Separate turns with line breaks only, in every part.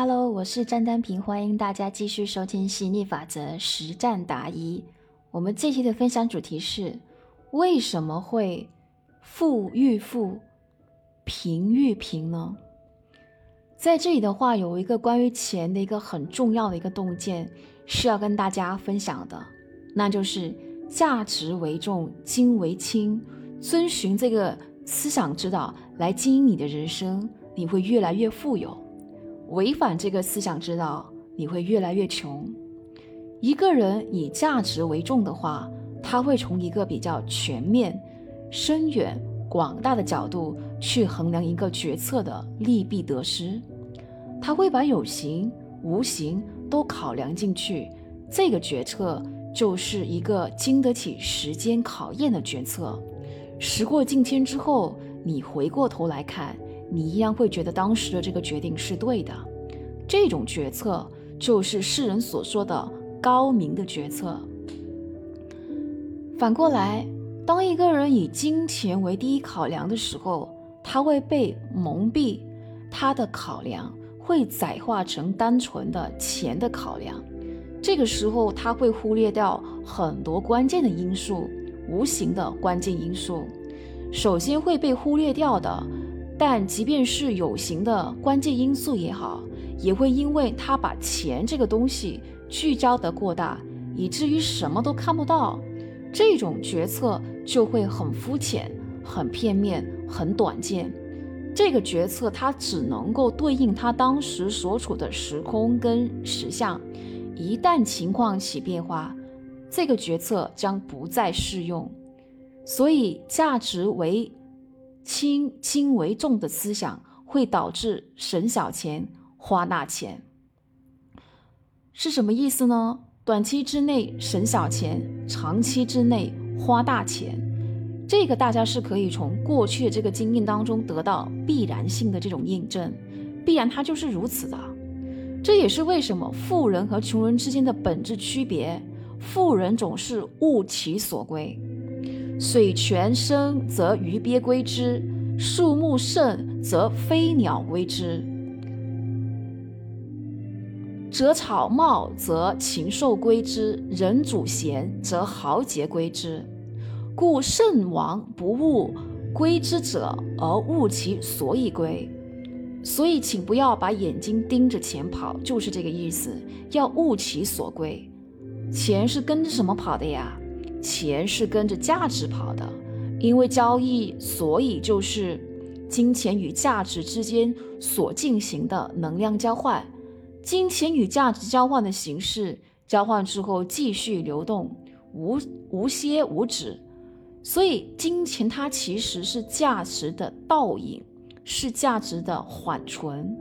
Hello，我是詹丹平，欢迎大家继续收听吸引力法则实战答疑。我们这期的分享主题是：为什么会富愈富，贫愈贫呢？在这里的话，有一个关于钱的一个很重要的一个洞见是要跟大家分享的，那就是价值为重，金为轻。遵循这个思想指导来经营你的人生，你会越来越富有。违反这个思想指导，你会越来越穷。一个人以价值为重的话，他会从一个比较全面、深远、广大的角度去衡量一个决策的利弊得失。他会把有形、无形都考量进去，这个决策就是一个经得起时间考验的决策。时过境迁之后，你回过头来看。你依然会觉得当时的这个决定是对的，这种决策就是世人所说的高明的决策。反过来，当一个人以金钱为第一考量的时候，他会被蒙蔽，他的考量会窄化成单纯的钱的考量。这个时候，他会忽略掉很多关键的因素，无形的关键因素。首先会被忽略掉的。但即便是有形的关键因素也好，也会因为他把钱这个东西聚焦得过大，以至于什么都看不到，这种决策就会很肤浅、很片面、很短见。这个决策它只能够对应他当时所处的时空跟实相，一旦情况起变化，这个决策将不再适用。所以价值为。轻轻为重的思想会导致省小钱花大钱，是什么意思呢？短期之内省小钱，长期之内花大钱，这个大家是可以从过去的这个经验当中得到必然性的这种印证，必然它就是如此的。这也是为什么富人和穷人之间的本质区别，富人总是物其所归。水泉深则鱼鳖归之，树木盛则飞鸟归之；折草茂则禽兽归之，人主贤则豪杰归之。故圣王不务归之者，而务其所以归。所以，请不要把眼睛盯着钱跑，就是这个意思。要务其所归，钱是跟着什么跑的呀？钱是跟着价值跑的，因为交易，所以就是金钱与价值之间所进行的能量交换。金钱与价值交换的形式，交换之后继续流动，无无歇无止。所以，金钱它其实是价值的倒影，是价值的缓存，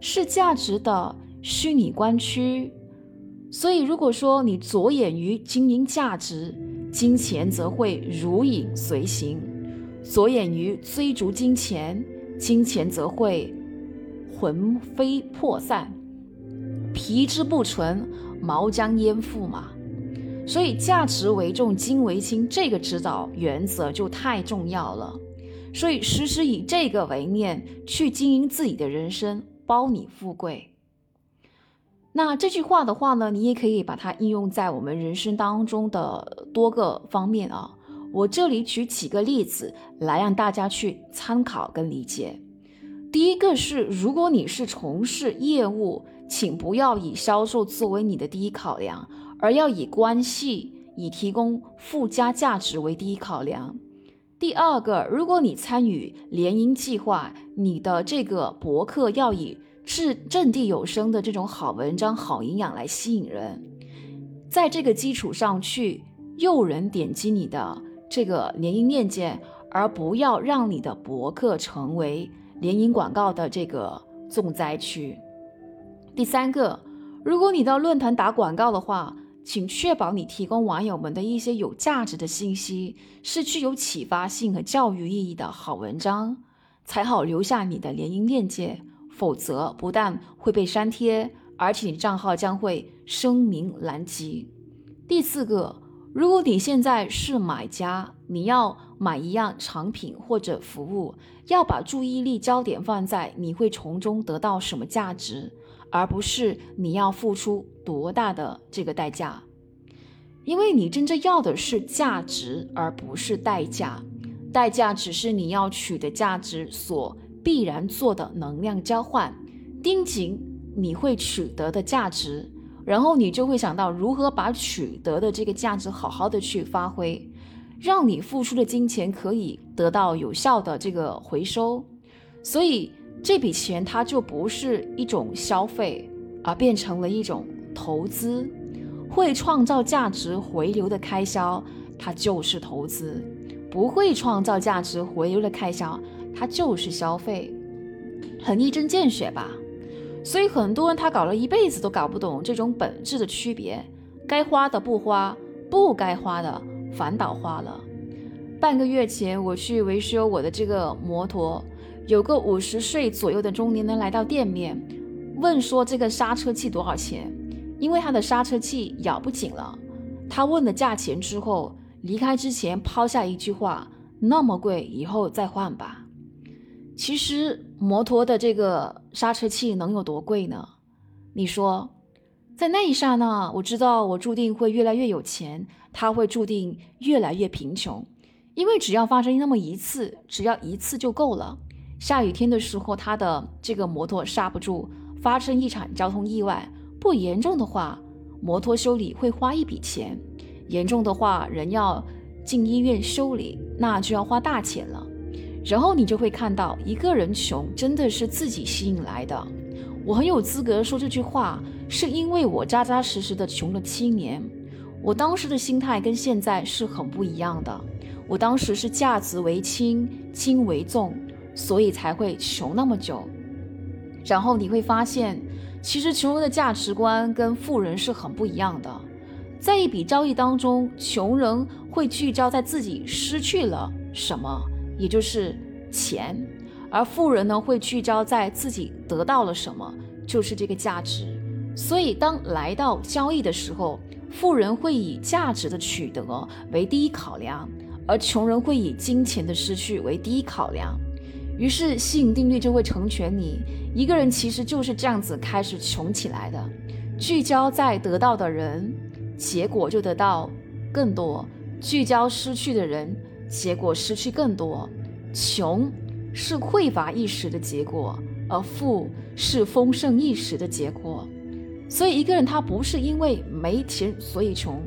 是价值的虚拟关区。所以，如果说你着眼于经营价值，金钱则会如影随形；着眼于追逐金钱，金钱则会魂飞魄散，皮之不存，毛将焉附嘛。所以，价值为重，金为轻，这个指导原则就太重要了。所以，时时以这个为念去经营自己的人生，包你富贵。那这句话的话呢，你也可以把它应用在我们人生当中的多个方面啊。我这里举几个例子来让大家去参考跟理解。第一个是，如果你是从事业务，请不要以销售作为你的第一考量，而要以关系、以提供附加价值为第一考量。第二个，如果你参与联营计划，你的这个博客要以。是掷地有声的这种好文章、好营养来吸引人，在这个基础上去诱人点击你的这个联姻链接，而不要让你的博客成为联姻广告的这个重灾区。第三个，如果你到论坛打广告的话，请确保你提供网友们的一些有价值的信息，是具有启发性和教育意义的好文章，才好留下你的联姻链接。否则，不但会被删帖，而且你账号将会声名狼藉。第四个，如果你现在是买家，你要买一样产品或者服务，要把注意力焦点放在你会从中得到什么价值，而不是你要付出多大的这个代价。因为你真正要的是价值，而不是代价。代价只是你要取得价值所必然做的能量交换。盯紧你会取得的价值，然后你就会想到如何把取得的这个价值好好的去发挥，让你付出的金钱可以得到有效的这个回收。所以这笔钱它就不是一种消费，而变成了一种投资。会创造价值回流的开销，它就是投资；不会创造价值回流的开销，它就是消费。很一针见血吧？所以很多人他搞了一辈子都搞不懂这种本质的区别，该花的不花，不该花的反倒花了。半个月前我去维修我的这个摩托，有个五十岁左右的中年人来到店面，问说这个刹车器多少钱？因为他的刹车器咬不紧了。他问了价钱之后，离开之前抛下一句话：“那么贵，以后再换吧。”其实摩托的这个刹车器能有多贵呢？你说，在那一刹那，我知道我注定会越来越有钱，他会注定越来越贫穷，因为只要发生那么一次，只要一次就够了。下雨天的时候，他的这个摩托刹不住，发生一场交通意外，不严重的话，摩托修理会花一笔钱；严重的话，人要进医院修理，那就要花大钱了。然后你就会看到，一个人穷真的是自己吸引来的。我很有资格说这句话，是因为我扎扎实实的穷了七年。我当时的心态跟现在是很不一样的。我当时是价值为轻，轻为重，所以才会穷那么久。然后你会发现，其实穷人的价值观跟富人是很不一样的。在一笔交易当中，穷人会聚焦在自己失去了什么。也就是钱，而富人呢会聚焦在自己得到了什么，就是这个价值。所以当来到交易的时候，富人会以价值的取得为第一考量，而穷人会以金钱的失去为第一考量。于是吸引定律就会成全你。一个人其实就是这样子开始穷起来的，聚焦在得到的人，结果就得到更多；聚焦失去的人。结果失去更多，穷是匮乏一时的结果，而富是丰盛一时的结果。所以，一个人他不是因为没钱所以穷，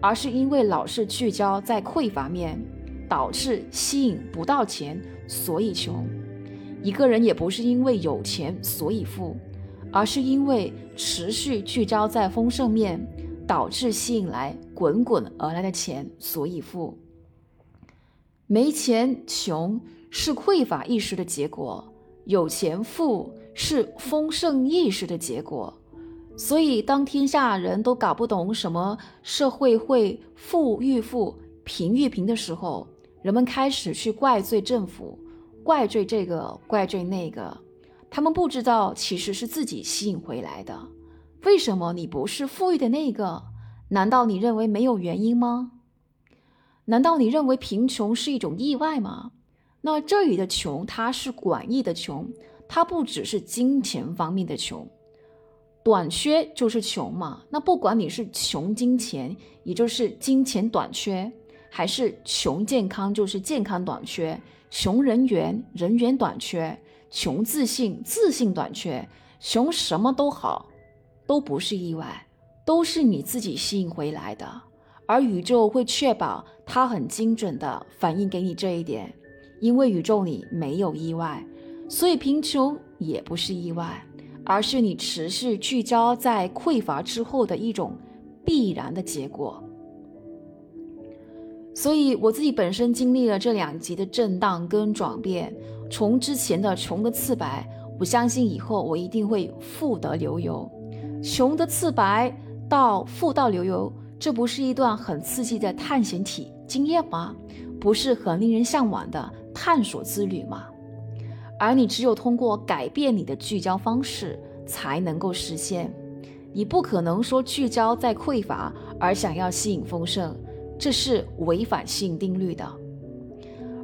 而是因为老是聚焦在匮乏面，导致吸引不到钱，所以穷。一个人也不是因为有钱所以富，而是因为持续聚焦在丰盛面，导致吸引来滚滚而来的钱，所以富。没钱穷是匮乏意识的结果，有钱富是丰盛意识的结果。所以，当天下人都搞不懂什么社会会富愈富、贫愈贫的时候，人们开始去怪罪政府，怪罪这个，怪罪那个。他们不知道，其实是自己吸引回来的。为什么你不是富裕的那个？难道你认为没有原因吗？难道你认为贫穷是一种意外吗？那这里的穷，它是广义的穷，它不只是金钱方面的穷，短缺就是穷嘛。那不管你是穷金钱，也就是金钱短缺，还是穷健康，就是健康短缺；穷人缘，人缘短缺；穷自信，自信短缺；穷什么都好，都不是意外，都是你自己吸引回来的。而宇宙会确保它很精准的反映给你这一点，因为宇宙里没有意外，所以贫穷也不是意外，而是你持续聚焦在匮乏之后的一种必然的结果。所以我自己本身经历了这两极的震荡跟转变，从之前的穷的刺白，我相信以后我一定会富得流油，穷的刺白到富到流油。这不是一段很刺激的探险体经验吗？不是很令人向往的探索之旅吗？而你只有通过改变你的聚焦方式，才能够实现。你不可能说聚焦在匮乏而想要吸引丰盛，这是违反吸引定律的。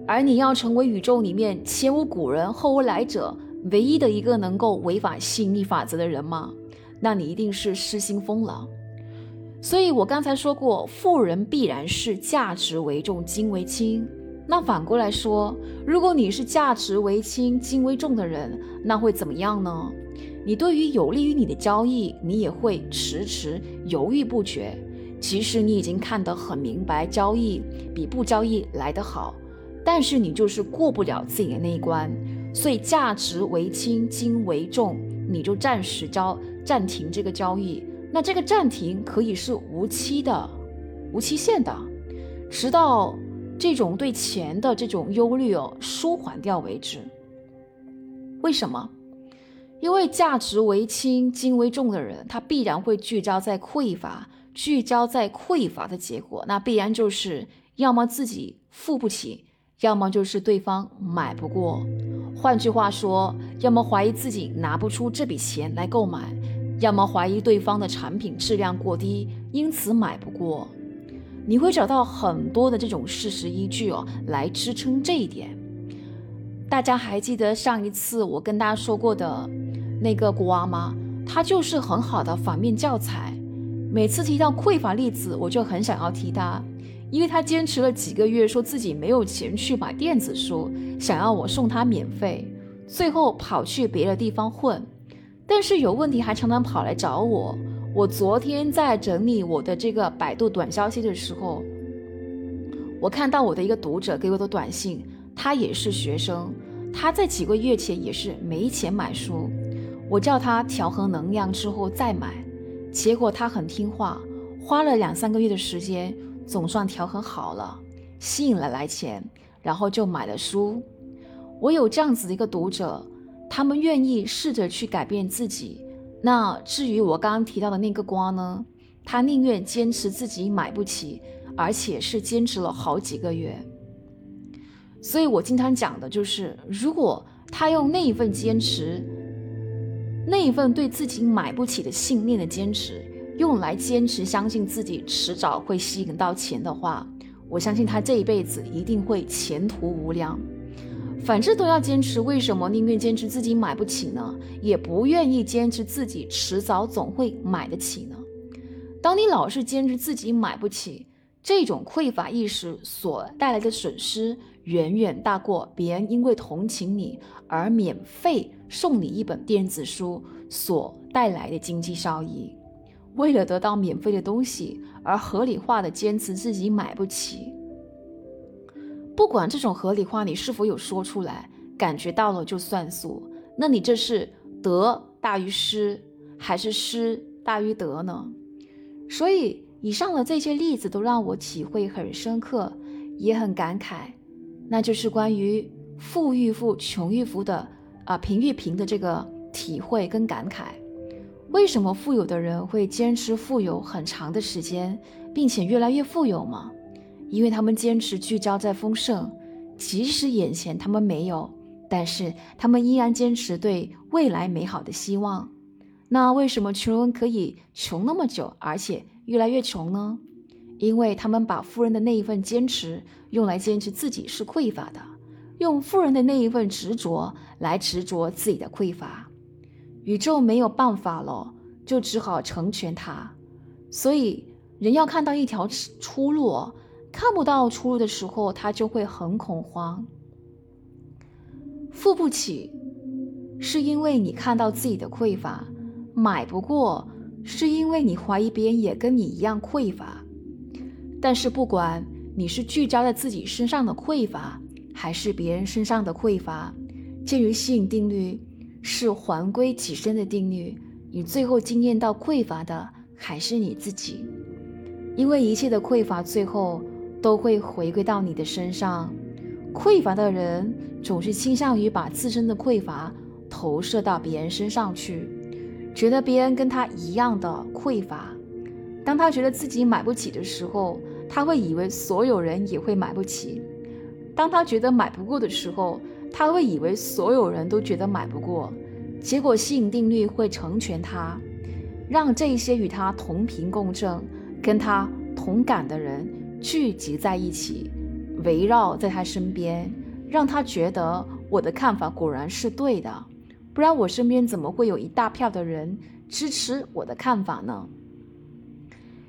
而你要成为宇宙里面前无古人后无来者唯一的一个能够违反吸引力法则的人吗？那你一定是失心疯了。所以我刚才说过，富人必然是价值为重，金为轻。那反过来说，如果你是价值为轻、金为重的人，那会怎么样呢？你对于有利于你的交易，你也会迟迟犹豫不决。其实你已经看得很明白，交易比不交易来得好，但是你就是过不了自己的那一关。所以价值为轻，金为重，你就暂时交暂停这个交易。那这个暂停可以是无期的、无期限的，直到。这种对钱的这种忧虑哦，舒缓掉为止。为什么？因为价值为轻、金为重的人，他必然会聚焦在匮乏，聚焦在匮乏的结果，那必然就是要么自己付不起，要么就是对方买不过。换句话说，要么怀疑自己拿不出这笔钱来购买，要么怀疑对方的产品质量过低，因此买不过。你会找到很多的这种事实依据哦，来支撑这一点。大家还记得上一次我跟大家说过的那个瓜吗？他就是很好的反面教材。每次提到匮乏例子，我就很想要提他，因为他坚持了几个月，说自己没有钱去买电子书，想要我送他免费，最后跑去别的地方混，但是有问题还常常跑来找我。我昨天在整理我的这个百度短消息的时候，我看到我的一个读者给我的短信，他也是学生，他在几个月前也是没钱买书，我叫他调和能量之后再买，结果他很听话，花了两三个月的时间，总算调和好了，吸引了来钱，然后就买了书。我有这样子的一个读者，他们愿意试着去改变自己。那至于我刚刚提到的那个瓜呢，他宁愿坚持自己买不起，而且是坚持了好几个月。所以我经常讲的就是，如果他用那一份坚持，那一份对自己买不起的信念的坚持，用来坚持相信自己迟早会吸引到钱的话，我相信他这一辈子一定会前途无量。反正都要坚持，为什么宁愿坚持自己买不起呢？也不愿意坚持自己迟早总会买得起呢？当你老是坚持自己买不起，这种匮乏意识所带来的损失，远远大过别人因为同情你而免费送你一本电子书所带来的经济效益。为了得到免费的东西而合理化的坚持自己买不起。不管这种合理化你是否有说出来，感觉到了就算数，那你这是得大于失，还是失大于得呢？所以以上的这些例子都让我体会很深刻，也很感慨，那就是关于富裕富、穷裕富的啊贫裕贫的这个体会跟感慨。为什么富有的人会坚持富有很长的时间，并且越来越富有吗？因为他们坚持聚焦在丰盛，即使眼前他们没有，但是他们依然坚持对未来美好的希望。那为什么穷人可以穷那么久，而且越来越穷呢？因为他们把富人的那一份坚持用来坚持自己是匮乏的，用富人的那一份执着来执着自己的匮乏。宇宙没有办法了，就只好成全他。所以人要看到一条出路。看不到出路的时候，他就会很恐慌。付不起，是因为你看到自己的匮乏；买不过，是因为你怀疑别人也跟你一样匮乏。但是，不管你是聚焦在自己身上的匮乏，还是别人身上的匮乏，鉴于吸引定律是还归己身的定律，你最后惊艳到匮乏的还是你自己，因为一切的匮乏最后。都会回归到你的身上。匮乏的人总是倾向于把自身的匮乏投射到别人身上去，觉得别人跟他一样的匮乏。当他觉得自己买不起的时候，他会以为所有人也会买不起；当他觉得买不过的时候，他会以为所有人都觉得买不过。结果吸引定律会成全他，让这些与他同频共振、跟他同感的人。聚集在一起，围绕在他身边，让他觉得我的看法果然是对的，不然我身边怎么会有一大票的人支持我的看法呢？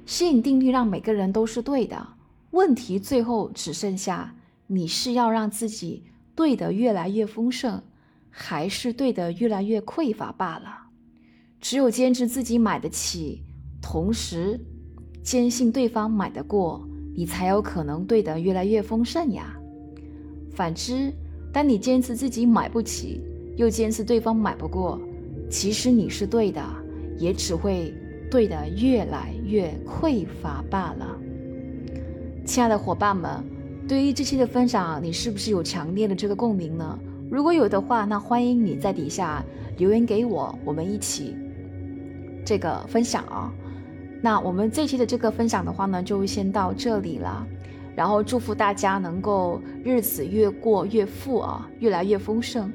吸引定律让每个人都是对的，问题最后只剩下你是要让自己对的越来越丰盛，还是对的越来越匮乏罢了。只有坚持自己买得起，同时坚信对方买得过，你才有可能对的越来越丰盛呀。反之，当你坚持自己买不起，又坚持对方买不过，其实你是对的，也只会对的越来越匮乏罢了。亲爱的伙伴们，对于这期的分享，你是不是有强烈的这个共鸣呢？如果有的话，那欢迎你在底下留言给我，我们一起。这个分享啊，那我们这期的这个分享的话呢，就先到这里了。然后祝福大家能够日子越过越富啊，越来越丰盛。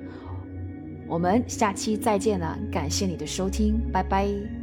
我们下期再见了，感谢你的收听，拜拜。